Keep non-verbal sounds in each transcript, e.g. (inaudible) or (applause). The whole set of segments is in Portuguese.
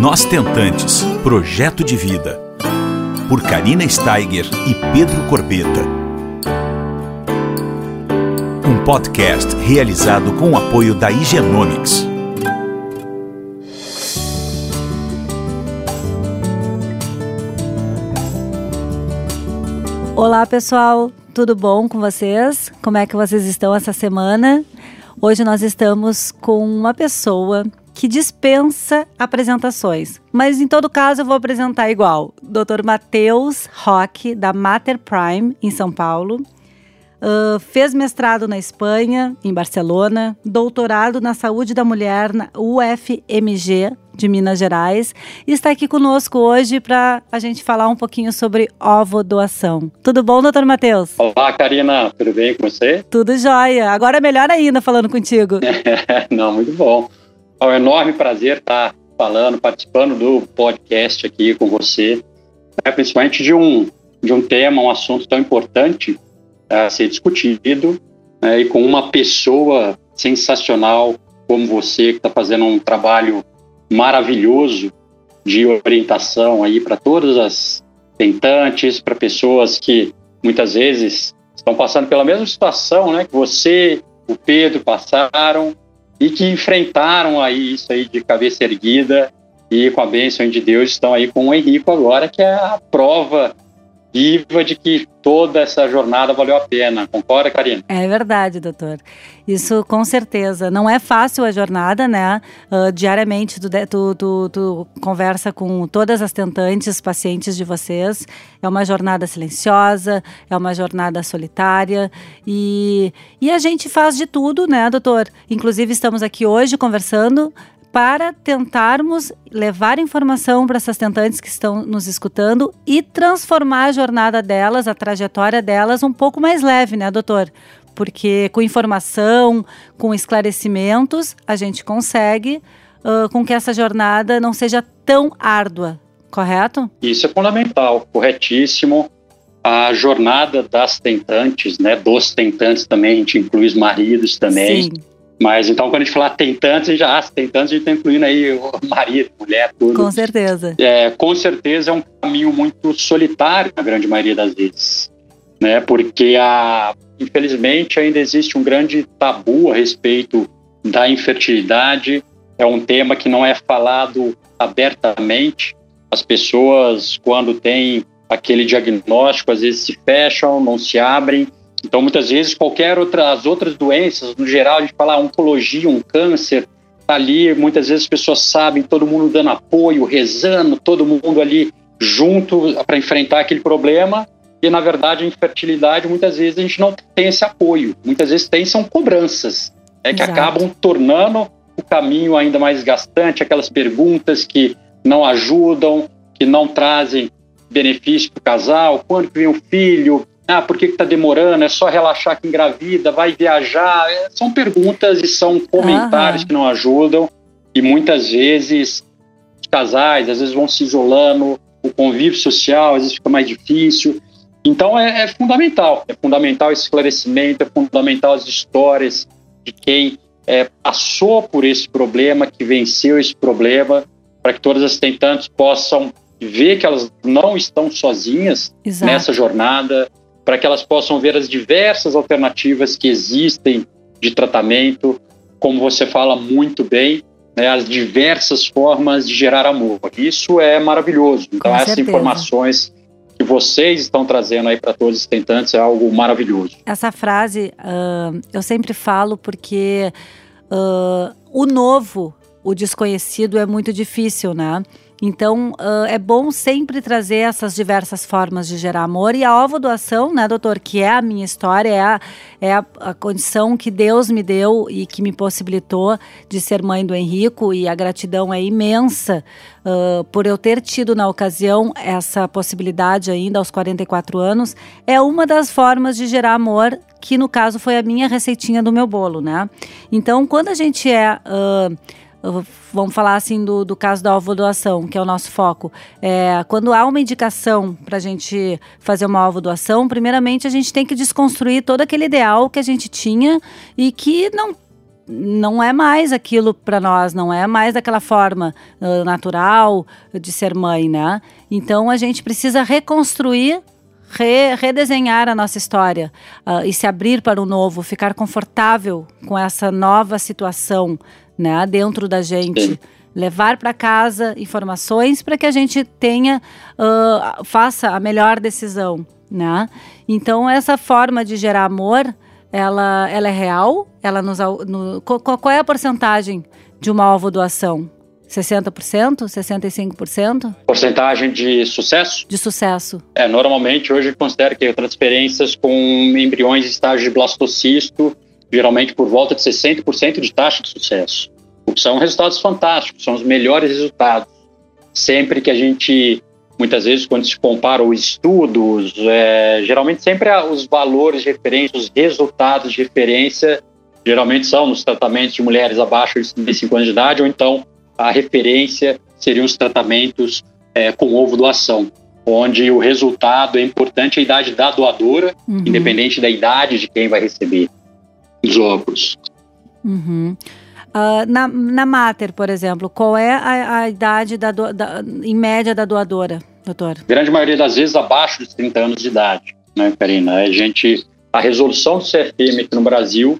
Nós Tentantes Projeto de Vida. Por Karina Steiger e Pedro Corbeta. Um podcast realizado com o apoio da Higienomics. Olá, pessoal. Tudo bom com vocês? Como é que vocês estão essa semana? Hoje nós estamos com uma pessoa que dispensa apresentações. Mas em todo caso eu vou apresentar igual. Dr. Matheus Roque, da Mater Prime, em São Paulo. Uh, fez mestrado na Espanha, em Barcelona, doutorado na saúde da mulher na UFMG de Minas Gerais e está aqui conosco hoje para a gente falar um pouquinho sobre ovo doação. Tudo bom, doutor Matheus? Olá, Karina, tudo bem com você? Tudo jóia. Agora é melhor ainda falando contigo. (laughs) Não, muito bom. É um enorme prazer estar falando, participando do podcast aqui com você, né, principalmente de um, de um tema, um assunto tão importante a ser discutido né, e com uma pessoa sensacional como você, que está fazendo um trabalho maravilhoso de orientação aí para todas as tentantes, para pessoas que muitas vezes estão passando pela mesma situação né, que você, o Pedro passaram e que enfrentaram aí isso aí de cabeça erguida e com a bênção de Deus estão aí com o Henrico agora, que é a prova viva de que toda essa jornada valeu a pena. Concorda, Karina? É verdade, doutor. Isso com certeza. Não é fácil a jornada, né? Uh, diariamente tu, tu, tu, tu, conversa com todas as tentantes, pacientes de vocês. É uma jornada silenciosa, é uma jornada solitária e, e a gente faz de tudo, né, doutor? Inclusive estamos aqui hoje conversando para tentarmos levar informação para essas tentantes que estão nos escutando e transformar a jornada delas, a trajetória delas, um pouco mais leve, né, doutor? Porque com informação, com esclarecimentos, a gente consegue uh, com que essa jornada não seja tão árdua, correto? Isso é fundamental, corretíssimo. A jornada das tentantes, né, dos tentantes também, a gente inclui os maridos também. Sim mas então, quando a gente falar tentantes, já ah, tentantes, a gente está incluindo aí o marido, mulher, tudo. Com certeza. É, com certeza é um caminho muito solitário na grande maioria das vezes. Né? Porque, a, infelizmente, ainda existe um grande tabu a respeito da infertilidade. É um tema que não é falado abertamente. As pessoas, quando têm aquele diagnóstico, às vezes se fecham, não se abrem então, muitas vezes, qualquer outra, as outras doenças, no geral, a gente fala ah, oncologia, um câncer, tá ali, muitas vezes as pessoas sabem, todo mundo dando apoio, rezando, todo mundo ali junto para enfrentar aquele problema, e na verdade a infertilidade, muitas vezes a gente não tem esse apoio, muitas vezes tem, são cobranças, né, que acabam tornando o caminho ainda mais gastante, aquelas perguntas que não ajudam, que não trazem benefício para o casal, quando vem o filho, ah, por que está demorando? É só relaxar que engravida, vai viajar. É, são perguntas e são comentários uhum. que não ajudam. E muitas vezes os casais, às vezes, vão se isolando, o convívio social às vezes fica mais difícil. Então é, é fundamental, é fundamental esse esclarecimento, é fundamental as histórias de quem é, passou por esse problema, que venceu esse problema, para que todas as tentantes possam ver que elas não estão sozinhas Exato. nessa jornada, para que elas possam ver as diversas alternativas que existem de tratamento, como você fala muito bem, né, as diversas formas de gerar amor. Isso é maravilhoso. Então, essas informações que vocês estão trazendo aí para todos os tentantes é algo maravilhoso. Essa frase uh, eu sempre falo porque uh, o novo, o desconhecido é muito difícil, né? Então, uh, é bom sempre trazer essas diversas formas de gerar amor. E a ovo doação, né, doutor, que é a minha história, é a, é a, a, condição que Deus me deu e que me possibilitou de ser mãe do Henrico. E a gratidão é imensa uh, por eu ter tido na ocasião essa possibilidade ainda aos 44 anos. É uma das formas de gerar amor que no caso foi a minha receitinha do meu bolo, né? Então, quando a gente é uh, vamos falar assim do, do caso da ovodoação, que é o nosso foco. É, quando há uma indicação para a gente fazer uma ovodoação, primeiramente a gente tem que desconstruir todo aquele ideal que a gente tinha e que não não é mais aquilo para nós, não é mais daquela forma uh, natural de ser mãe, né? Então a gente precisa reconstruir, re, redesenhar a nossa história uh, e se abrir para o novo, ficar confortável com essa nova situação, né, dentro da gente. Levar para casa informações para que a gente tenha, uh, faça a melhor decisão, né? Então essa forma de gerar amor ela, ela é real? Ela nos, no, qual, qual é a porcentagem de uma alvo doação? 60%? 65%? Porcentagem de sucesso? De sucesso. É, normalmente hoje considero que transferências com embriões em estágio de blastocisto, geralmente por volta de 60% de taxa de sucesso. O que são resultados fantásticos, são os melhores resultados. Sempre que a gente muitas vezes quando se compara os estudos, é, geralmente sempre os valores de referência, os resultados de referência, geralmente são nos tratamentos de mulheres abaixo de 35 anos de idade, ou então a referência seriam os tratamentos é, com ovo doação, onde o resultado é importante a idade da doadora, uhum. independente da idade de quem vai receber os óvulos. Uhum. Uh, na, na Mater, por exemplo, qual é a, a idade da, da, em média da doadora? doutor? Grande maioria das vezes abaixo dos 30 anos de idade, né, Karina? A gente, a resolução do CFM aqui no Brasil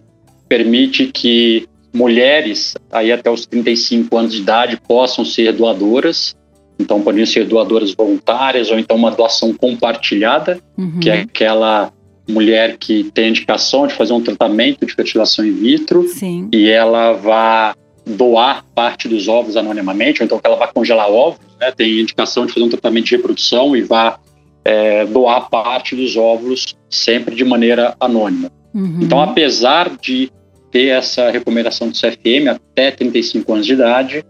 permite que mulheres aí até os 35 anos de idade possam ser doadoras. Então, poderiam ser doadoras voluntárias ou então uma doação compartilhada, uhum. que é aquela mulher que tem indicação de fazer um tratamento de fertilização in vitro Sim. e ela vai doar parte dos ovos anonimamente, ou então que ela vai congelar ovos, né, tem indicação de fazer um tratamento de reprodução e vai é, doar parte dos óvulos sempre de maneira anônima. Uhum. Então, apesar de ter essa recomendação do CFM até 35 anos de idade,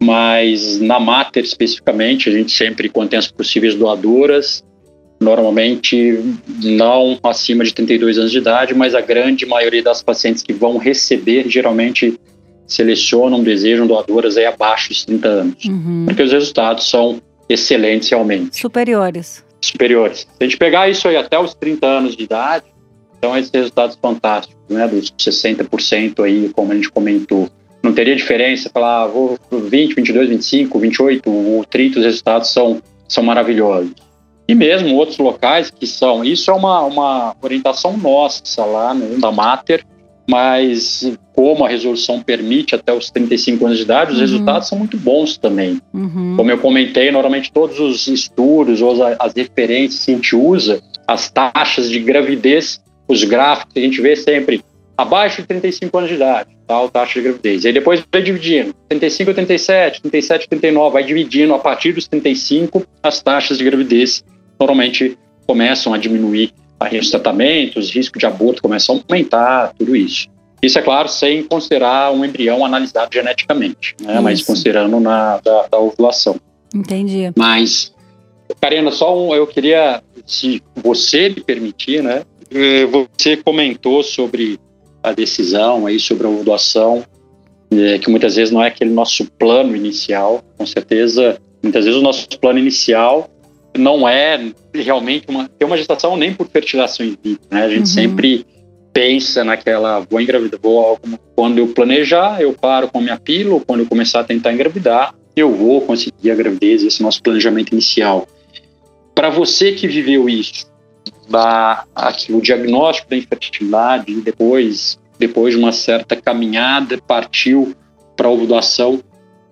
mas na Mater especificamente, a gente sempre, quando tem as possíveis doadoras, normalmente não acima de 32 anos de idade, mas a grande maioria das pacientes que vão receber geralmente selecionam, desejam doadoras aí abaixo dos 30 anos. Uhum. Porque os resultados são excelentes realmente. Superiores. Superiores. Se a gente pegar isso aí até os 30 anos de idade, então esses resultados fantásticos, né, dos 60% aí, como a gente comentou. Não teria diferença falar, ah, vou 20, 22, 25, 28, o 30, os resultados são, são maravilhosos. E mesmo outros locais que são, isso é uma, uma orientação nossa lá no, da Mater, mas como a resolução permite até os 35 anos de idade, os uhum. resultados são muito bons também. Uhum. Como eu comentei, normalmente todos os estudos ou as, as referências que a gente usa, as taxas de gravidez, os gráficos a gente vê sempre abaixo de 35 anos de idade, tal taxa de gravidez. E aí depois vai dividindo, 35 a 37, 37 a 39, vai dividindo a partir dos 35 as taxas de gravidez normalmente começam a diminuir aí os tratamentos, risco de aborto começa a aumentar, tudo isso. Isso é claro sem considerar um embrião analisado geneticamente, né? mas considerando na da, da, ovulação. Entendi. Mas, Karina, só um, eu queria, se você me permitir, né? Eh, você comentou sobre a decisão aí sobre a ovulação, é, que muitas vezes não é aquele nosso plano inicial. Com certeza, muitas vezes o nosso plano inicial não é realmente uma, ter uma gestação nem por fertilização in vitro, né? A gente uhum. sempre pensa naquela, vou engravidar, vou, quando eu planejar, eu paro com a minha pílula, quando eu começar a tentar engravidar, eu vou conseguir a gravidez, esse nosso planejamento inicial. Para você que viveu isso, da, aqui, o diagnóstico da infertilidade e depois, depois de uma certa caminhada, partiu para a ovulação,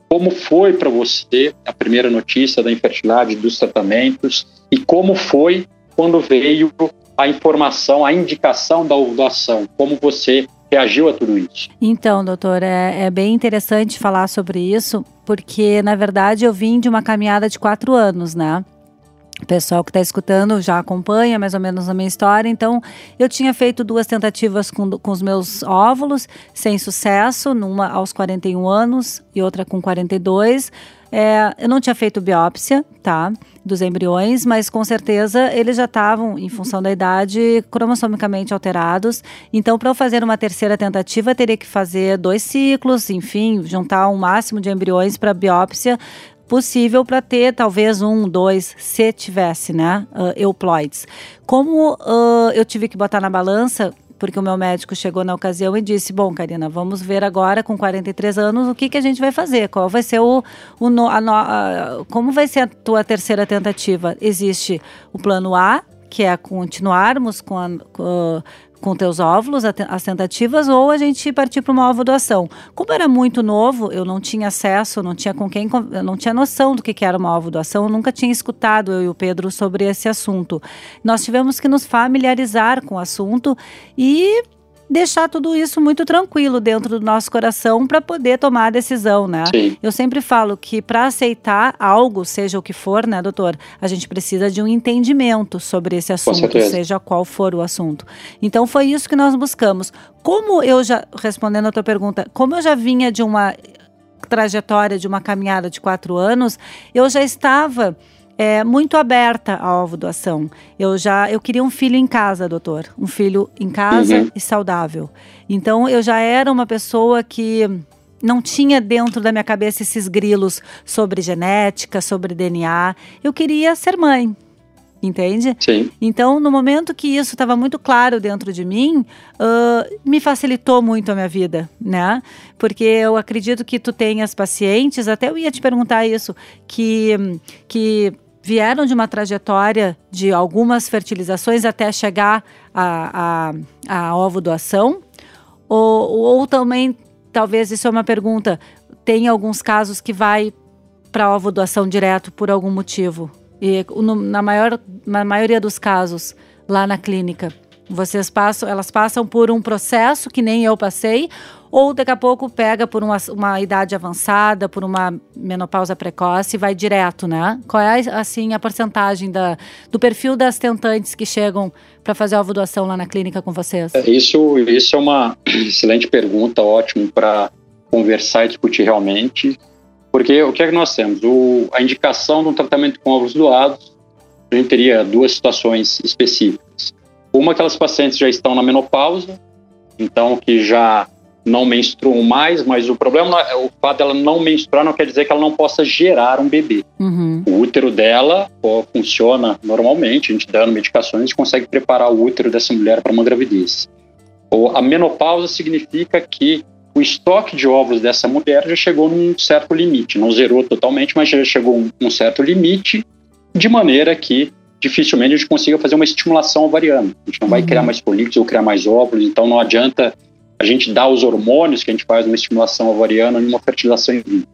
como foi para você a primeira notícia da infertilidade, dos tratamentos, e como foi quando veio a informação, a indicação da ovulação? Como você reagiu a tudo isso? Então, doutor, é, é, bem interessante falar sobre isso, porque na verdade eu vim de uma caminhada de quatro anos, né? O pessoal que está escutando já acompanha mais ou menos a minha história. Então, eu tinha feito duas tentativas com, com os meus óvulos, sem sucesso, numa aos 41 anos e outra com 42. É, eu não tinha feito biópsia, tá? Dos embriões, mas com certeza eles já estavam, em função da idade, cromossomicamente alterados. Então, para eu fazer uma terceira tentativa, teria que fazer dois ciclos, enfim, juntar um máximo de embriões para biópsia possível para ter talvez um, dois, se tivesse, né, uh, euploides. Como uh, eu tive que botar na balança porque o meu médico chegou na ocasião e disse: Bom, Karina, vamos ver agora com 43 anos o que, que a gente vai fazer, qual vai ser o. o a, a, como vai ser a tua terceira tentativa? Existe o plano A, que é continuarmos com, a, com, teus óvulos, as tentativas, ou a gente partir para uma doação. Como era muito novo, eu não tinha acesso, não tinha com quem, não tinha noção do que, era uma doação, eu nunca tinha escutado eu e o Pedro sobre esse assunto. Nós tivemos que nos familiarizar com o assunto e deixar tudo isso muito tranquilo dentro do nosso coração para poder tomar a decisão, né? Sim. Eu sempre falo que para aceitar algo, seja o que for, né, doutor, a gente precisa de um entendimento sobre esse assunto, seja qual for o assunto. Então foi isso que nós buscamos. Como eu já respondendo a tua pergunta, como eu já vinha de uma trajetória de uma caminhada de quatro anos, eu já estava é, muito aberta à ovo doação. Eu já eu queria um filho em casa, doutor, um filho em casa uhum. e saudável. Então eu já era uma pessoa que não tinha dentro da minha cabeça esses grilos sobre genética, sobre DNA. Eu queria ser mãe entende? Sim. Então, no momento que isso estava muito claro dentro de mim, uh, me facilitou muito a minha vida, né? Porque eu acredito que tu tenhas pacientes, até eu ia te perguntar isso, que, que vieram de uma trajetória de algumas fertilizações até chegar a, a, a ovo doação? Ou, ou também, talvez isso é uma pergunta, tem alguns casos que vai para ovo doação direto por algum motivo? E no, na, maior, na maioria dos casos, lá na clínica, vocês passam, elas passam por um processo que nem eu passei, ou daqui a pouco pega por uma, uma idade avançada, por uma menopausa precoce e vai direto, né? Qual é, assim, a porcentagem da, do perfil das tentantes que chegam para fazer a doação lá na clínica com vocês? É, isso, isso é uma (clears throat) excelente pergunta, ótimo para conversar e discutir realmente, porque o que é que nós temos? O, a indicação um tratamento com óvulos doados, a gente teria duas situações específicas. Uma, aquelas pacientes já estão na menopausa, então que já não menstruam mais, mas o problema é o fato dela não menstruar não quer dizer que ela não possa gerar um bebê. Uhum. O útero dela funciona normalmente, a gente dando medicações, a gente consegue preparar o útero dessa mulher para uma gravidez. Ou a menopausa significa que o estoque de óvulos dessa mulher já chegou num certo limite, não zerou totalmente, mas já chegou a um certo limite, de maneira que dificilmente a gente consiga fazer uma estimulação ovariana. A gente não vai uhum. criar mais folículos ou criar mais óvulos, então não adianta a gente dar os hormônios que a gente faz uma estimulação ovariana em uma fertilização in vitro.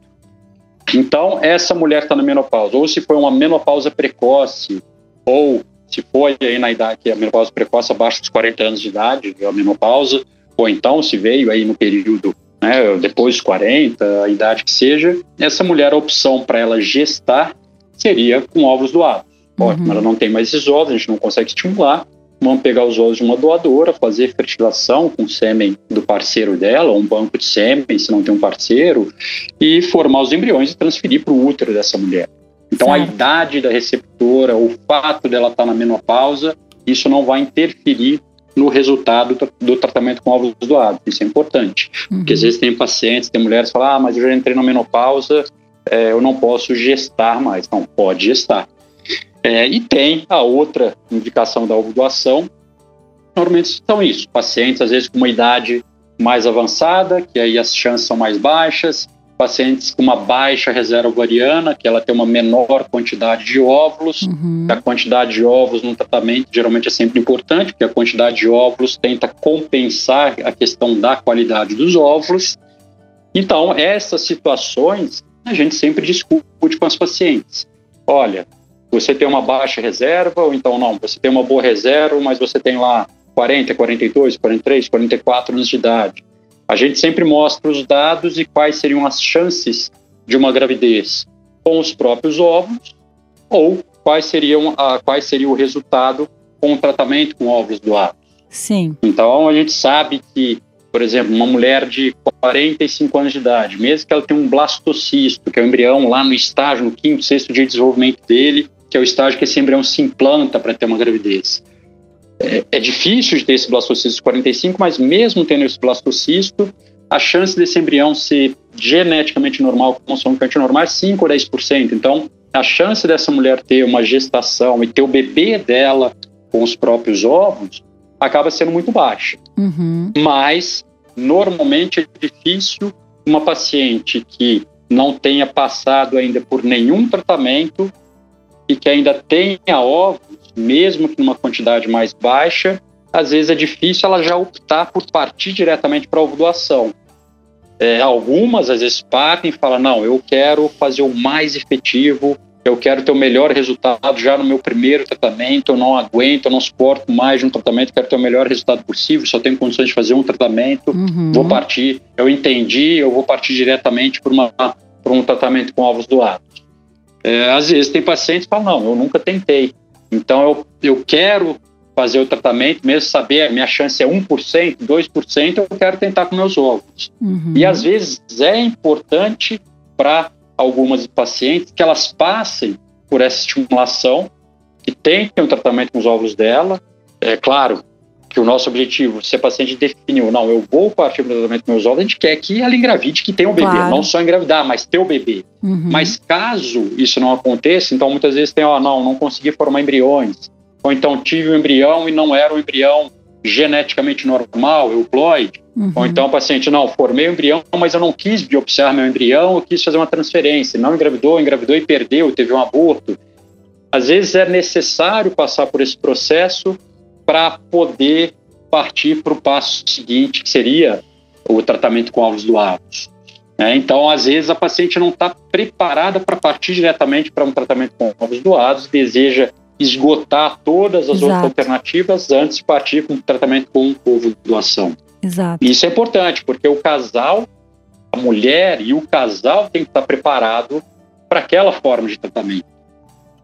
Então, essa mulher está na menopausa, ou se foi uma menopausa precoce, ou se foi aí na idade, que a menopausa precoce abaixo dos 40 anos de idade, é a menopausa, ou então se veio aí no período né, depois dos 40, a idade que seja, essa mulher, a opção para ela gestar seria com óvulos doados. Ótimo, uhum. ela não tem mais esses óvulos, a gente não consegue estimular, vão pegar os ovos de uma doadora, fazer fertilização com sêmen do parceiro dela, ou um banco de sêmen, se não tem um parceiro, e formar os embriões e transferir para o útero dessa mulher. Então, certo. a idade da receptora, o fato dela estar tá na menopausa, isso não vai interferir no resultado do tratamento com óvulos doados. Isso é importante. Uhum. Porque às vezes tem pacientes, tem mulheres que falam, ah, mas eu já entrei na menopausa, é, eu não posso gestar mais. Não, pode gestar. É, e tem a outra indicação da ovulação, normalmente são isso, pacientes às vezes com uma idade mais avançada, que aí as chances são mais baixas, pacientes com uma baixa reserva ovariana, que ela tem uma menor quantidade de óvulos, uhum. a quantidade de óvulos no tratamento geralmente é sempre importante, porque a quantidade de óvulos tenta compensar a questão da qualidade dos óvulos. Então, essas situações a gente sempre discute com as pacientes. Olha, você tem uma baixa reserva, ou então não, você tem uma boa reserva, mas você tem lá 40, 42, 43, 44 anos de idade. A gente sempre mostra os dados e quais seriam as chances de uma gravidez com os próprios óvulos ou quais seriam a, quais seria o resultado com o tratamento com óvulos doados. Sim. Então a gente sabe que, por exemplo, uma mulher de 45 anos de idade, mesmo que ela tenha um blastocisto, que é o embrião lá no estágio, no quinto, sexto dia de desenvolvimento dele, que é o estágio que esse embrião se implanta para ter uma gravidez. É, é, difícil de ter esse blastocisto 45, mas mesmo tendo esse blastocisto, a chance desse embrião ser geneticamente normal, com consonante normal, é 5 ou 10%. Então, a chance dessa mulher ter uma gestação e ter o bebê dela com os próprios óvulos, acaba sendo muito baixa. Uhum. Mas, normalmente, é difícil uma paciente que não tenha passado ainda por nenhum tratamento e que ainda tenha ovos, mesmo que numa quantidade mais baixa, às vezes é difícil ela já optar por partir diretamente para a ovulação. É, algumas às vezes partem e falam: não, eu quero fazer o mais efetivo, eu quero ter o melhor resultado já no meu primeiro tratamento, eu não aguento, eu não suporto mais de um tratamento, quero ter o melhor resultado possível, só tenho condições de fazer um tratamento, Uhum. vou partir, eu entendi, eu vou partir diretamente por um tratamento com ovos doados. É, às vezes tem pacientes que falam, não, eu nunca tentei, então eu, eu quero fazer o tratamento, mesmo saber a minha chance é 1%, 2%, eu quero tentar com meus ovos. Uhum. E às vezes é importante para algumas pacientes que elas passem por essa estimulação, que tentem o tratamento com os ovos dela. É claro que o nosso objetivo, se a paciente definiu, não, eu vou partir para o tratamento ovos, a gente quer que ela engravide, que tenha um bebê, Claro. não só engravidar, mas ter o bebê. Uhum. Mas caso isso não aconteça, então muitas vezes tem, ó, não, não consegui formar embriões, ou então tive um embrião e não era um embrião geneticamente normal, euploide, Uhum. ou então o paciente, não, formei o embrião, mas eu não quis biopsiar meu embrião, eu quis fazer uma transferência, não engravidou, engravidou e perdeu, teve um aborto. Às vezes é necessário passar por esse processo para poder partir para o passo seguinte, que seria o tratamento com ovos doados. né? então, às vezes, a paciente não está preparada para partir diretamente para um tratamento com ovos doados, deseja esgotar todas as Exato. outras alternativas antes de partir com o tratamento com ovo doação. Exato. Isso é importante, porque o casal, a mulher e o casal tem que estar preparado para aquela forma de tratamento.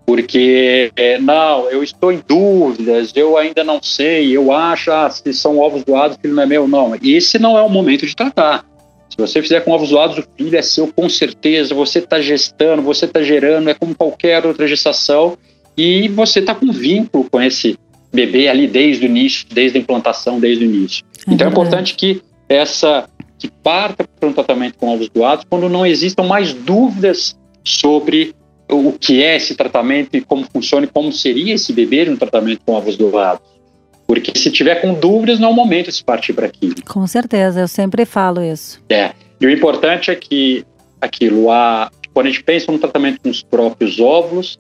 Porque, é, não, eu estou em dúvidas, eu ainda não sei, eu acho, ah, se são ovos doados, o filho não é meu. Não, esse não é o momento de tratar. Se você fizer com ovos doados, o filho é seu com certeza, você está gestando, você está gerando, é como qualquer outra gestação, e você está com vínculo com esse bebê ali desde o início, desde a implantação, desde o início. É então é importante que essa que parta para um tratamento com ovos doados quando não existam mais dúvidas sobre o que é esse tratamento e como funciona e como seria esse bebê no tratamento com ovos doados. Porque se tiver com dúvidas, não é o momento de se partir para aquilo. Com certeza, eu sempre falo isso. É. E o importante é que aquilo, a, quando a gente pensa no tratamento com os próprios óvulos,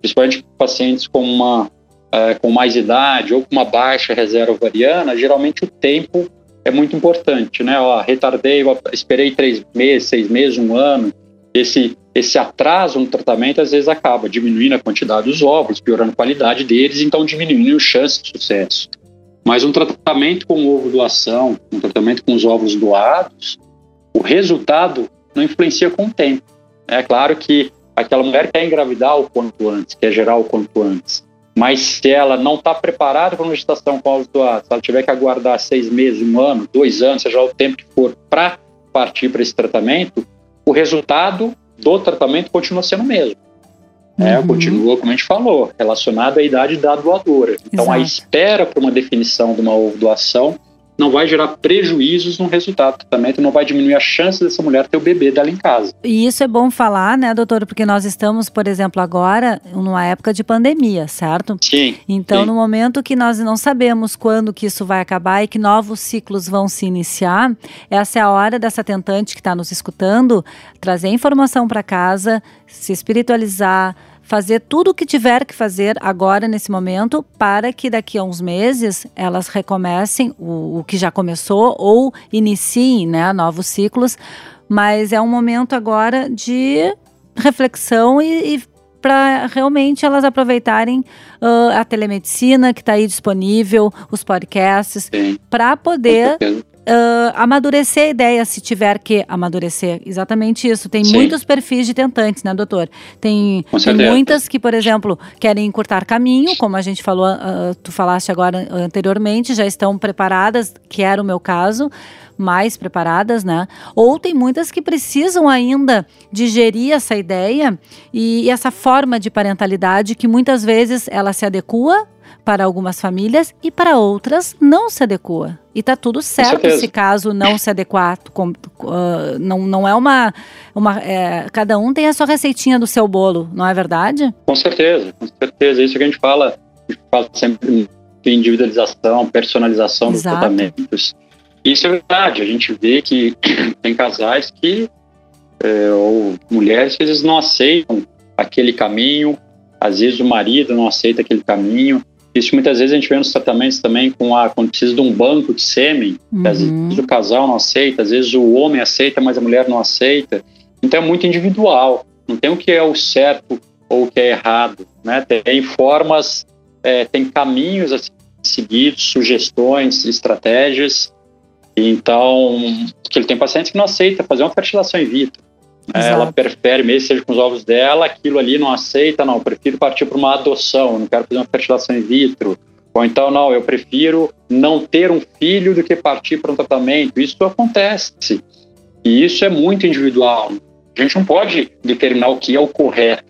principalmente pacientes com uma eh, com mais idade ou com uma baixa reserva ovariana, geralmente o tempo é muito importante, né? Ó, retardei, esperei três meses, seis meses, um ano. Esse esse atraso no tratamento às vezes acaba diminuindo a quantidade dos óvulos, piorando a qualidade deles, então diminuindo a chance de sucesso. Mas um tratamento com ovo doação, um tratamento com os óvulos doados, o resultado não influencia com o tempo. É claro que aquela mulher quer engravidar o quanto antes, quer gerar o quanto antes. Mas se ela não está preparada para uma gestação com ovos doados, se ela tiver que aguardar seis meses, um ano, dois anos, seja o tempo que for para partir para esse tratamento, o resultado do tratamento continua sendo o mesmo. É, Uhum. continua, como a gente falou, relacionado à idade da doadora. Então, a Exato. espera para uma definição de uma doação não vai gerar prejuízos no resultado do tratamento, não vai diminuir a chance dessa mulher ter o bebê dela em casa. E isso é bom falar, né, doutor? Porque nós estamos, por exemplo, agora numa época de pandemia, certo? Sim, Então, Sim. no momento que nós não sabemos quando que isso vai acabar e que novos ciclos vão se iniciar, essa é a hora dessa tentante que está nos escutando trazer informação para casa, se espiritualizar, fazer tudo o que tiver que fazer agora nesse momento para que daqui a uns meses elas recomecem o, o que já começou ou iniciem, né, novos ciclos. Mas é um momento agora de reflexão e, e para realmente elas aproveitarem ah, a telemedicina que está aí disponível, os podcasts, para poder ah, amadurecer a ideia, se tiver que amadurecer. Exatamente isso. Tem Sim. muitos perfis de tentantes, né, doutor? Tem, tem muitas que, por exemplo, querem encurtar caminho, como a gente falou, ah, tu falaste agora anteriormente, já estão preparadas, que era o meu caso, mais preparadas, né? Ou tem muitas que precisam ainda digerir essa ideia e, e essa forma de parentalidade que muitas vezes ela se adequa para algumas famílias e para outras não se adequa. E tá tudo certo se caso não se adequar. com- ah, não, não é uma. uma é, cada um tem a sua receitinha do seu bolo, não é verdade? Com certeza, com certeza. Isso que a gente fala, a gente fala sempre individualização, personalização dos Exato. tratamentos. Isso é verdade. A gente vê que (clears throat) tem casais que, é, ou mulheres que vezes não aceitam aquele caminho, às vezes o marido não aceita aquele caminho. Isso muitas vezes a gente vê nos tratamentos também com a, quando precisa de um banco de sêmen, Uhum. às vezes o casal não aceita, às vezes o homem aceita, mas a mulher não aceita. Então é muito individual. Não tem o que é o certo ou o que é errado. Né? Tem formas, é, tem caminhos a seguidos, sugestões, estratégias. Então, que ele tem pacientes que não aceita fazer uma fertilização in vitro. Né? Exato. Ela prefere, mesmo que seja com os ovos dela, aquilo ali não aceita, não, eu prefiro partir para uma adoção, não quero fazer uma fertilização in vitro. Ou então, não, eu prefiro não ter um filho do que partir para um tratamento. Isso acontece. E isso é muito individual. A gente não pode determinar o que é o correto.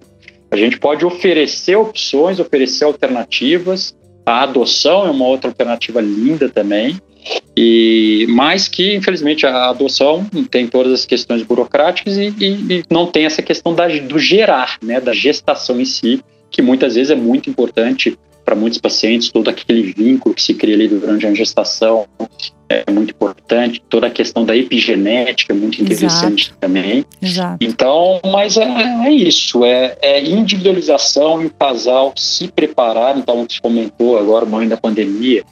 A gente pode oferecer opções, oferecer alternativas. A adoção é uma outra alternativa linda também. E mais que, infelizmente, a adoção tem todas as questões burocráticas e, e, e não tem essa questão da, do gerar, né, da gestação em si, que muitas vezes é muito importante para muitos pacientes, todo aquele vínculo que se cria ali durante a gestação é muito importante, toda a questão da epigenética é muito interessante Exato. também. Exato. Então, mas é, é isso, é, é individualização e o casal se preparar. Então, você comentou agora, mãe da pandemia,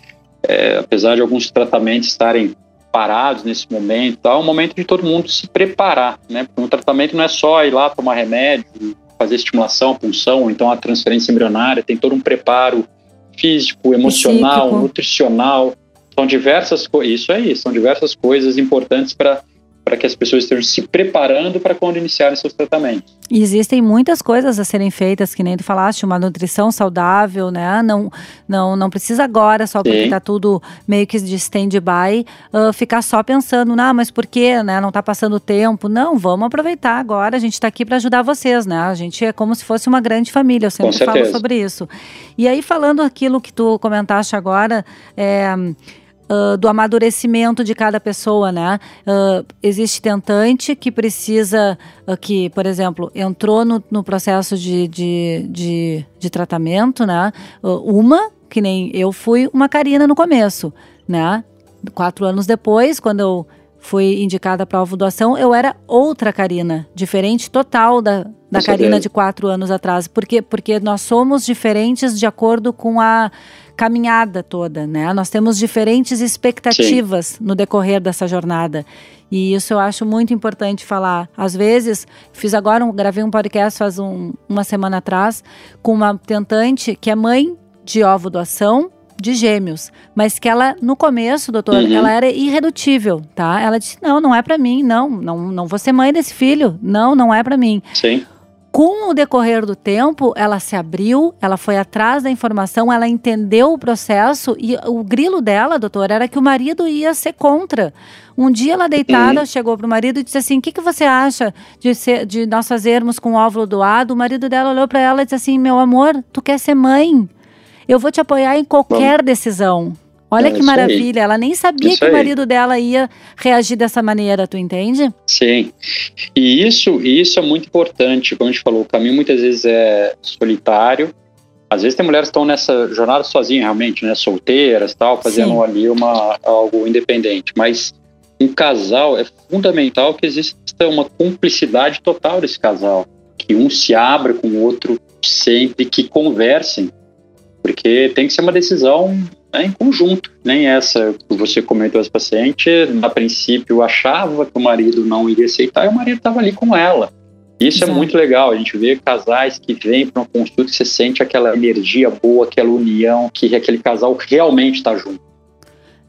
é, apesar de alguns tratamentos estarem parados nesse momento, tá, é um momento de todo mundo se preparar, né? Porque um tratamento não é só ir lá tomar remédio, fazer estimulação, punção, ou então a transferência embrionária, tem todo um preparo físico, emocional, Psíquico. nutricional. São diversas coisas, isso aí, são diversas coisas importantes para para que as pessoas estejam se preparando para quando iniciarem seus tratamentos. E existem muitas coisas a serem feitas, que nem tu falaste, uma nutrição saudável, né? Não, não, não precisa agora, só porque Sim. tá tudo meio que de stand-by, ah, ficar só pensando, não, mas por quê, né? Não tá passando tempo. Não, vamos aproveitar agora, a gente tá aqui para ajudar vocês, né? A gente é como se fosse uma grande família, eu sempre falo sobre isso. E aí, falando aquilo que tu comentaste agora, é, do amadurecimento de cada pessoa, né? Ah, existe tentante que precisa, ah, que, por exemplo, entrou no, no processo de, de, de, de tratamento, né? Uma, que nem eu fui uma Karina no começo, né? Quatro anos depois, quando eu fui indicada para alvo doação, eu era outra Karina, diferente total da, da Karina de quatro anos atrás. Por quê? Porque nós somos diferentes de acordo com a caminhada toda, né? Nós temos diferentes expectativas no decorrer dessa jornada. E isso eu acho muito importante falar. Às vezes, fiz agora, um, gravei um podcast faz um- uma semana atrás com uma tentante que é mãe de ovo doação de gêmeos, mas que ela no começo, doutor, Uhum. ela era irredutível, tá? Ela disse: "Não, não é para mim, não, não, não vou ser mãe desse filho. Não, não é para mim". Sim, Com o decorrer do tempo, ela se abriu, ela foi atrás da informação, ela entendeu o processo e o grilo dela, doutor, era que o marido ia ser contra. Um dia ela deitada chegou pro marido e disse assim: "O que, que você acha de, ser- de nós fazermos com o óvulo doado?" O marido dela olhou para ela e disse assim: "Meu amor, tu quer ser mãe? Eu vou te apoiar em qualquer decisão." Olha É que isso aí. maravilha, ela nem sabia Isso que o aí. marido dela ia reagir dessa maneira, tu entende? sim. E isso, isso é muito importante, como a gente falou, o caminho muitas vezes é solitário. Às vezes tem mulheres que estão nessa jornada sozinhas, realmente, né, solteiras, tal, fazendo Sim. ali uma algo independente. Mas um casal é fundamental que exista uma cumplicidade total desse casal, que um se abra com o outro sempre, que conversem, porque tem que ser uma decisão né, em conjunto. Nem essa que você comentou, essa paciente, a princípio achava que o marido não iria aceitar e o marido estava ali com ela. Isso Exato. é muito legal, a gente vê casais que vêm para uma consulta que você sente aquela energia boa, aquela união, que aquele casal realmente está junto.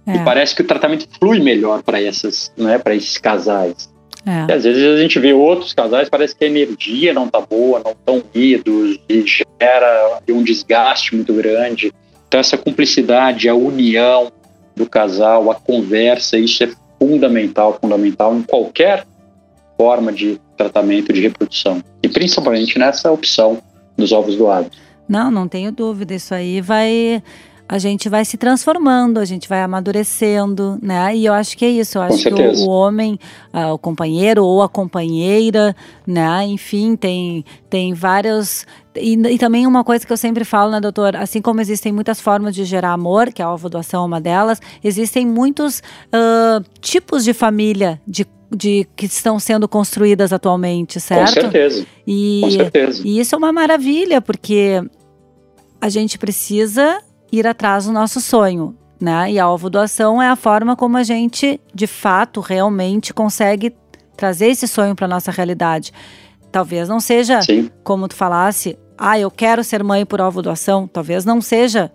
É, E parece que o tratamento flui melhor para essas, né, para esses casais. é. E às vezes a gente vê outros casais, parece que a energia não tá boa, não estão unidos e gera um desgaste muito grande. Então essa cumplicidade, a união do casal, a conversa, isso é fundamental, fundamental em qualquer forma de tratamento de reprodução. E principalmente nessa opção dos ovos doados. Não, não tenho dúvida. Isso aí vai a gente vai se transformando, a gente vai amadurecendo, né? E eu acho que é isso. Eu acho que o, o homem, uh, o companheiro ou a companheira, né? Enfim, tem, tem vários. E, e, também uma coisa que eu sempre falo, né, doutor? Assim como existem muitas formas de gerar amor, que a ovo doação é uma delas, existem muitos uh, tipos de família, de de que estão sendo construídas atualmente, certo? Com certeza. E, Com certeza. e isso é uma maravilha, porque a gente precisa ir atrás do nosso sonho. Né? E a ovo doação é a forma como a gente, de fato, realmente consegue trazer esse sonho para nossa realidade. Talvez não seja, Sim. como tu falasse, ah, eu quero ser mãe por ovo doação. Talvez não seja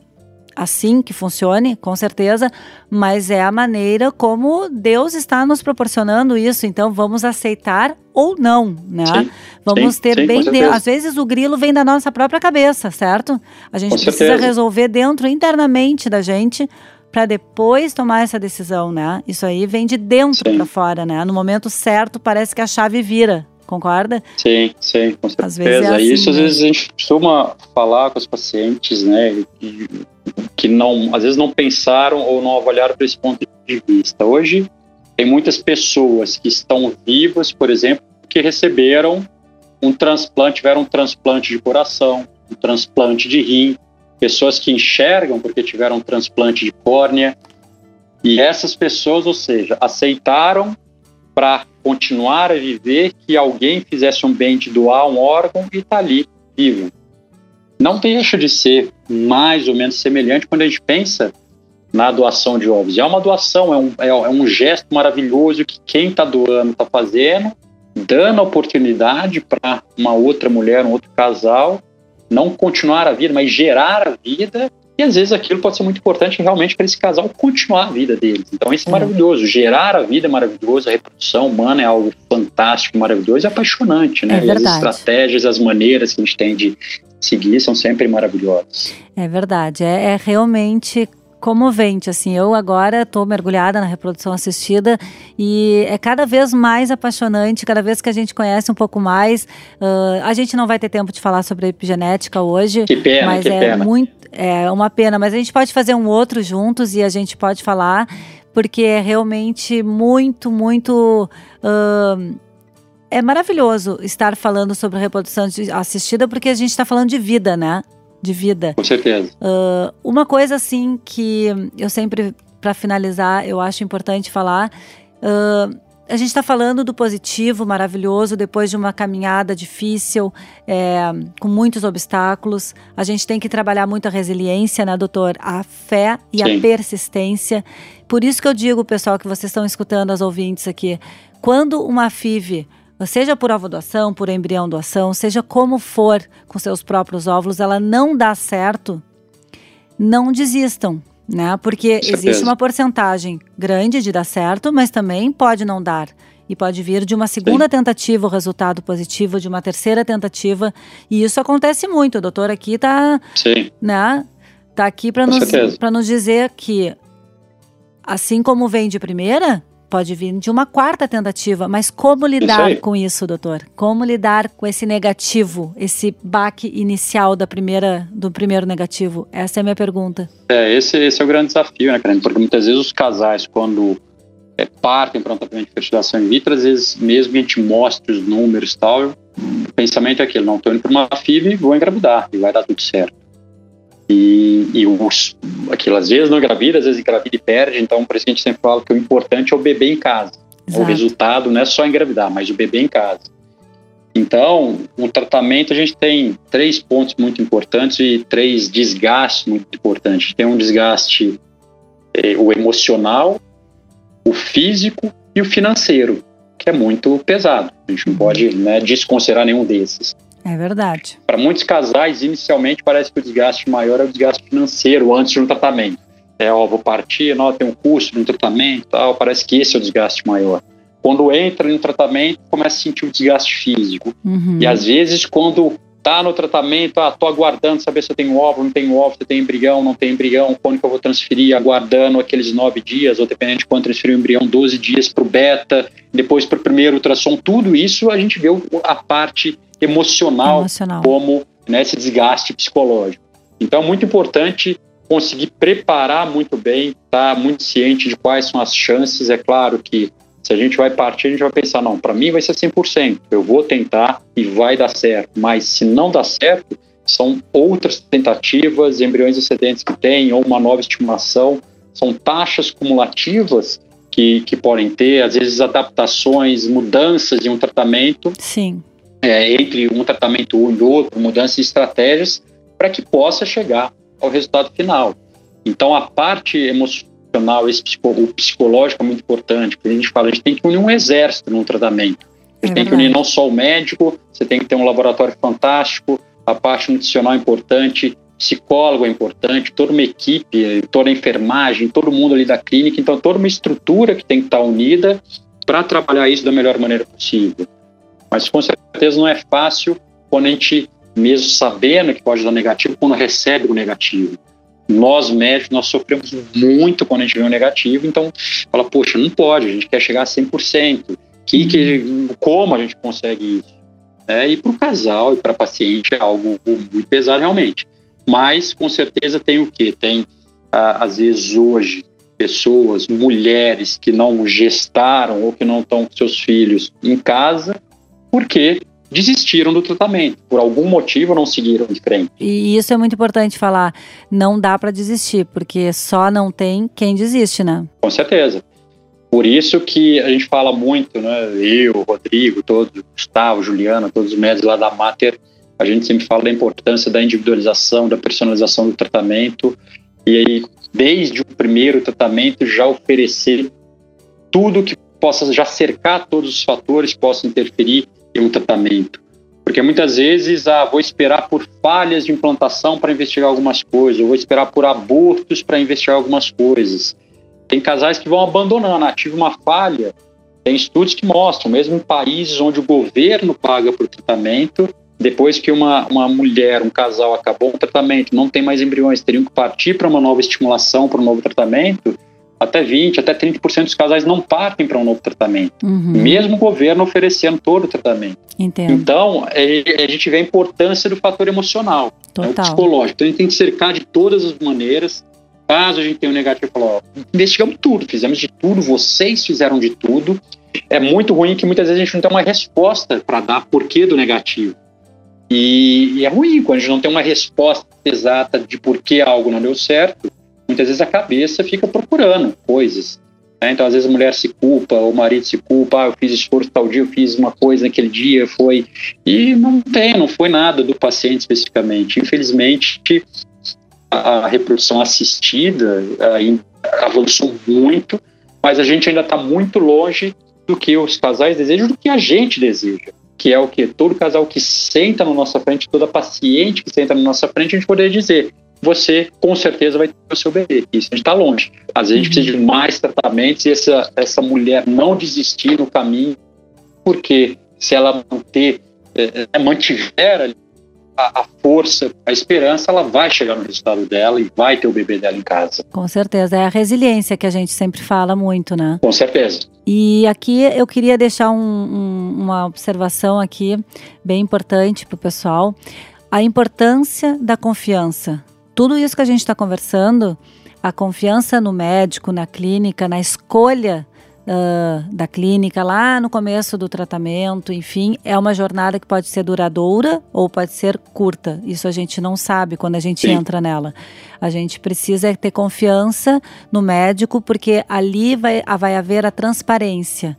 assim que funcione, com certeza, mas é a maneira como Deus está nos proporcionando isso. Então vamos aceitar ou não, né? Sim, vamos sim, ter sim, bem dentro. Às vezes o grilo vem da nossa própria cabeça, certo? A gente com precisa certeza. resolver dentro internamente da gente para depois tomar essa decisão, né? Isso aí vem de dentro para fora, né? No momento certo parece que a chave vira. Concorda? Sim, sim, com certeza. Às vezes é assim, Isso às né? vezes a gente costuma falar com os pacientes, né? Que, que não, às vezes não pensaram ou não avaliaram por esse ponto de vista. Hoje tem muitas pessoas que estão vivas, por exemplo, que receberam um transplante, tiveram um transplante de coração, um transplante de rim, pessoas que enxergam porque tiveram um transplante de córnea. E essas pessoas, ou seja, aceitaram para continuar a viver que alguém fizesse um bem de doar um órgão e está ali vivo. Não deixa de ser mais ou menos semelhante quando a gente pensa na doação de ovos. É uma doação, é um, é, é um gesto maravilhoso que quem está doando está fazendo, dando a oportunidade para uma outra mulher, um outro casal, não continuar a vida, mas gerar a vida e às vezes aquilo pode ser muito importante realmente para esse casal continuar a vida deles. Então isso é maravilhoso. Gerar a vida é maravilhoso, a reprodução humana é algo fantástico, maravilhoso e apaixonante, né? É e as estratégias, as maneiras que a gente tem de seguir são sempre maravilhosas. É verdade. É, é realmente comovente, assim, eu agora estou mergulhada na reprodução assistida e é cada vez mais apaixonante, cada vez que a gente conhece um pouco mais, uh, a gente não vai ter tempo de falar sobre epigenética hoje, que pena, mas que é pena. muito, é uma pena, mas a gente pode fazer um outro juntos e a gente pode falar, porque é realmente muito, muito... Uh, é maravilhoso estar falando sobre reprodução assistida, porque a gente está falando de vida, né? de vida. Com certeza. Uh, uma coisa assim que eu sempre, para finalizar, eu acho importante falar. Uh, a gente está falando do positivo, maravilhoso, depois de uma caminhada difícil, é, com muitos obstáculos. A gente tem que trabalhar muito a resiliência, né, doutor? A fé e Sim. a persistência. Por isso que eu digo, pessoal, que vocês estão escutando, as ouvintes aqui, quando uma FIV seja por ovo doação, por embrião doação, seja como for com seus próprios óvulos, ela não dá certo, não desistam, né? Porque existe uma porcentagem grande de dar certo, mas também pode não dar. E pode vir de uma segunda Sim. tentativa o resultado positivo, de uma terceira tentativa. E isso acontece muito. O doutor aqui tá, Sim. né? Tá aqui para nos, nos dizer que, assim como vem de primeira, pode vir de uma quarta tentativa. Mas como lidar aí. com isso, doutor? Como lidar com esse negativo, esse baque inicial da primeira, do primeiro negativo? Essa é a minha pergunta. É, esse, esse é o grande desafio, né, Karen? Porque muitas vezes os casais, quando é, partem para um tratamento de fertilização in vitro, às vezes, mesmo que a gente mostre os números e tal, o pensamento é aquele, não, estou indo para uma FIV e vou engravidar, e vai dar tudo certo. E, e os, aquilo, às vezes não engravida, às vezes engravida e perde, então por isso que a gente sempre fala que o importante é o bebê em casa. Exato. O resultado não é só engravidar, mas o bebê em casa. Então, o tratamento a gente tem três pontos muito importantes e três desgastes muito importantes. Tem um desgaste eh, o emocional, o físico e o financeiro, que é muito pesado. A gente não pode né, desconsiderar nenhum desses. É verdade. Para muitos casais, inicialmente parece que o desgaste maior é o desgaste financeiro antes de um tratamento. É, ó, vou partir, não, tem um custo de um tratamento, tal, parece que esse é o desgaste maior. Quando entra no tratamento, começa a sentir o desgaste físico. Uhum. E às vezes, quando tá no tratamento, ah, tô aguardando saber se eu tenho óvulo, não tenho óvulo, se eu tenho embrião, não tenho embrião, quando que eu vou transferir, aguardando aqueles nove dias, ou dependendo de quando transferir o embrião, 12 dias para o beta, depois para o primeiro ultrassom, tudo isso a gente vê a parte emocional, Emocional. como né, esse desgaste psicológico. Então é muito importante conseguir preparar muito bem, estar tá muito ciente de quais são as chances. É claro que se a gente vai partir, a gente vai pensar, não, para mim vai ser 100%, eu vou tentar e vai dar certo. Mas se não dá certo, são outras tentativas, embriões excedentes que tem, ou uma nova estimulação, são taxas cumulativas que, que podem ter, às vezes adaptações, mudanças em um tratamento. Sim. É, entre um tratamento e outro, mudanças de estratégias, para que possa chegar ao resultado final. Então, a parte emocional, esse o psicológico é muito importante, porque a gente fala, a gente tem que unir um exército num tratamento. A gente é tem que unir não só o médico, você tem que ter um laboratório fantástico, a parte nutricional é importante, psicólogo é importante, toda uma equipe, toda a enfermagem, todo mundo ali da clínica, então toda uma estrutura que tem que estar unida para trabalhar isso da melhor maneira possível. Mas com certeza não é fácil quando a gente mesmo sabendo que pode dar negativo, quando recebe o negativo. Nós médicos, nós sofremos muito quando a gente vê o negativo, então fala, poxa, não pode, a gente quer chegar a 100%. Que, que, como a gente consegue isso? É, e para o casal e para paciente é algo muito pesado realmente. Mas, com certeza, tem o quê? Tem, às vezes, hoje, pessoas, mulheres que não gestaram ou que não estão com seus filhos em casa, porque desistiram do tratamento, por algum motivo não seguiram de frente. E isso é muito importante falar, não dá para desistir, porque só não tem quem desiste, né? Com certeza. Por isso que a gente fala muito, né? Eu, Rodrigo, todos, Gustavo, Juliana, todos os médicos lá da Mater, a gente sempre fala da importância da individualização, da personalização do tratamento, e aí, desde o primeiro tratamento, já oferecer tudo que possa já cercar todos os fatores que possam interferir um tratamento. Porque muitas vezes, ah, vou esperar por falhas de implantação para investigar algumas coisas, eu vou esperar por abortos para investigar algumas coisas. Tem casais que vão abandonando, ah, tive uma falha. Tem estudos que mostram, mesmo em países onde o governo paga por tratamento, depois que uma, uma mulher, um casal acabou o tratamento, não tem mais embriões, teriam que partir para uma nova estimulação, para um novo tratamento, até 20%, até 30% dos casais não partem para um novo tratamento, uhum. mesmo o governo oferecendo todo o tratamento. Entendo. Então, é, a gente vê a importância do fator emocional, né, psicológico. Então, a gente tem que cercar de todas as maneiras. Caso a gente tenha um negativo, falar, investigamos tudo, fizemos de tudo, vocês fizeram de tudo. É muito ruim que muitas vezes a gente não tem uma resposta para dar porquê do negativo. E, e é ruim quando a gente não tem uma resposta exata de por que algo não deu certo muitas vezes a cabeça fica procurando coisas. Né? Então, às vezes a mulher se culpa, o marido se culpa, ah, eu fiz esforço tal dia, eu fiz uma coisa naquele dia, foi. E não tem, não foi nada do paciente especificamente. Infelizmente, a, reprodução assistida avançou muito, mas a gente ainda está muito longe do que os casais desejam, do que a gente deseja. Que é o que? Todo casal que senta na nossa frente, toda paciente que senta na nossa frente, a gente poder dizer: você com certeza vai ter o seu bebê. Isso a gente está longe. Às vezes a gente precisa de mais tratamentos e essa, essa mulher não desistir no caminho, porque se ela manter, é, é mantiver a, a, força, a esperança, ela vai chegar no resultado dela e vai ter o bebê dela em casa. Com certeza. É a resiliência que a gente sempre fala muito, né? Com certeza. E aqui eu queria deixar um, um, uma observação aqui bem importante para o pessoal. A importância da confiança tudo isso que a gente está conversando, a confiança no médico, na clínica, na escolha uh, da clínica lá no começo do tratamento, enfim, é uma jornada que pode ser duradoura ou pode ser curta. Isso a gente não sabe quando a gente Sim. entra nela. A gente precisa ter confiança no médico, porque ali vai, vai haver a transparência.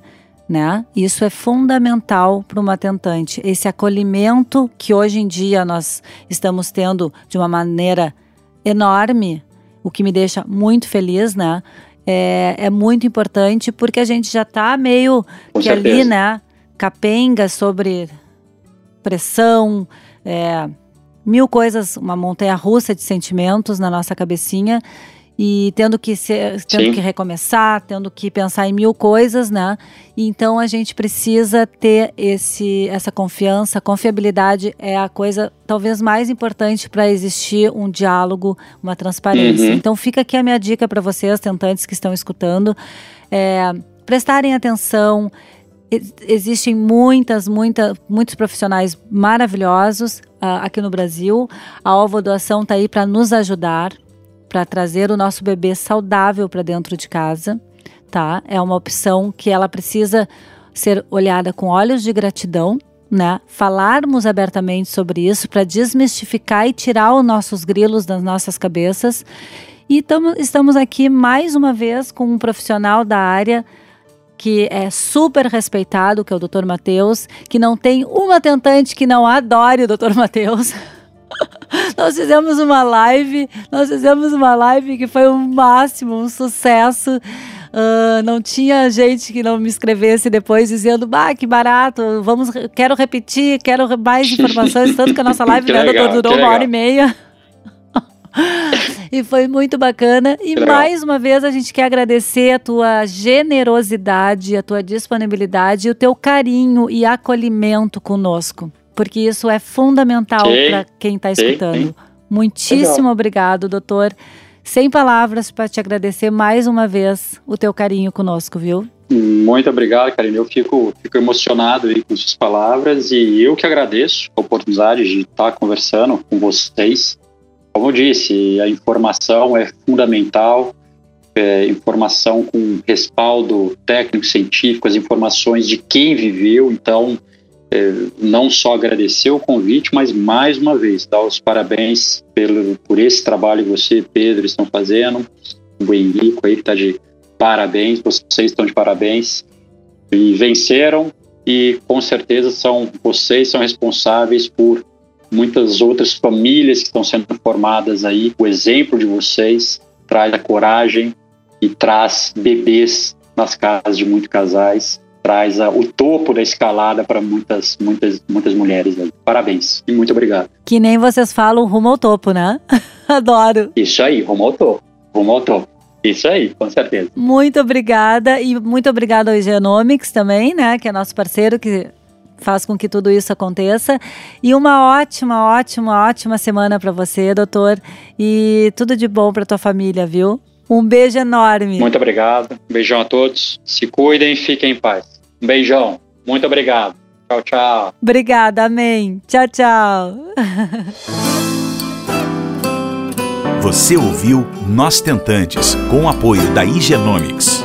Né? Isso é fundamental para uma tentante. Esse acolhimento que hoje em dia nós estamos tendo de uma maneira enorme, o que me deixa muito feliz, né? É, é muito importante porque a gente já está meio Com que certeza. ali, né? Capenga sobre pressão, é, mil coisas, uma montanha russa de sentimentos na nossa cabecinha e tendo que ser, tendo Sim. que recomeçar, tendo que pensar em mil coisas, né? E então a gente precisa ter esse essa confiança, confiabilidade é a coisa talvez mais importante para existir um diálogo, uma transparência. Uhum. Então fica aqui a minha dica para vocês, tentantes que estão escutando, é, prestarem atenção. Existem muitas, muitas, muitos profissionais maravilhosos uh, aqui no Brasil. A Ovo Doação está aí para nos ajudar para trazer o nosso bebê saudável para dentro de casa, tá? É uma opção que ela precisa ser olhada com olhos de gratidão, né? Falarmos abertamente sobre isso para desmistificar e tirar os nossos grilos das nossas cabeças. E tamo, estamos aqui mais uma vez com um profissional da área que é super respeitado, que é o Dr. Matheus, que não tem uma tentante que não adore o Dr. Matheus. (laughs) nós fizemos uma live, nós fizemos uma live que foi um máximo, um sucesso. Uh, não tinha gente que não me escrevesse depois dizendo, bah, que barato, vamos, quero repetir, quero mais informações, tanto que a nossa (laughs) live né, legal, durou uma hora e meia. (laughs) e foi muito bacana. E mais uma vez a gente quer agradecer a tua generosidade, a tua disponibilidade, o teu carinho e acolhimento conosco porque isso é fundamental para quem está escutando. Sim, sim. Muitíssimo Legal. obrigado, doutor. Sem palavras para te agradecer mais uma vez o teu carinho conosco, viu? Muito obrigado, Karine. Eu fico, fico emocionado aí com suas palavras e eu que agradeço a oportunidade de estar conversando com vocês. Como eu disse, a informação é fundamental, é, informação com respaldo técnico, científico, as informações de quem viveu. Então, não só agradecer o convite, mas mais uma vez dar os parabéns pelo, por esse trabalho que você Pedro estão fazendo, o Henrique aí está de parabéns, vocês estão de parabéns. E venceram e com certeza são vocês são responsáveis por muitas outras famílias que estão sendo formadas aí. O exemplo de vocês traz a coragem e traz bebês nas casas de muitos casais traz a, o topo da escalada para muitas, muitas, muitas mulheres. Aí. Parabéns e muito obrigado. Que nem vocês falam rumo ao topo, né? (laughs) Adoro. Isso aí, rumo ao topo. Rumo ao topo. Isso aí, com certeza. Muito obrigada e muito obrigada ao Genomics também, né, que é nosso parceiro que faz com que tudo isso aconteça. E uma ótima, ótima, ótima semana para você, doutor. E tudo de bom para tua família, viu? Um beijo enorme. Muito obrigado. Um beijão a todos. Se cuidem e fiquem em paz. Um beijão. Muito obrigado. Tchau, tchau. Obrigada, amém. Tchau, tchau. Você ouviu Nós Tentantes, com o apoio da Igenomics.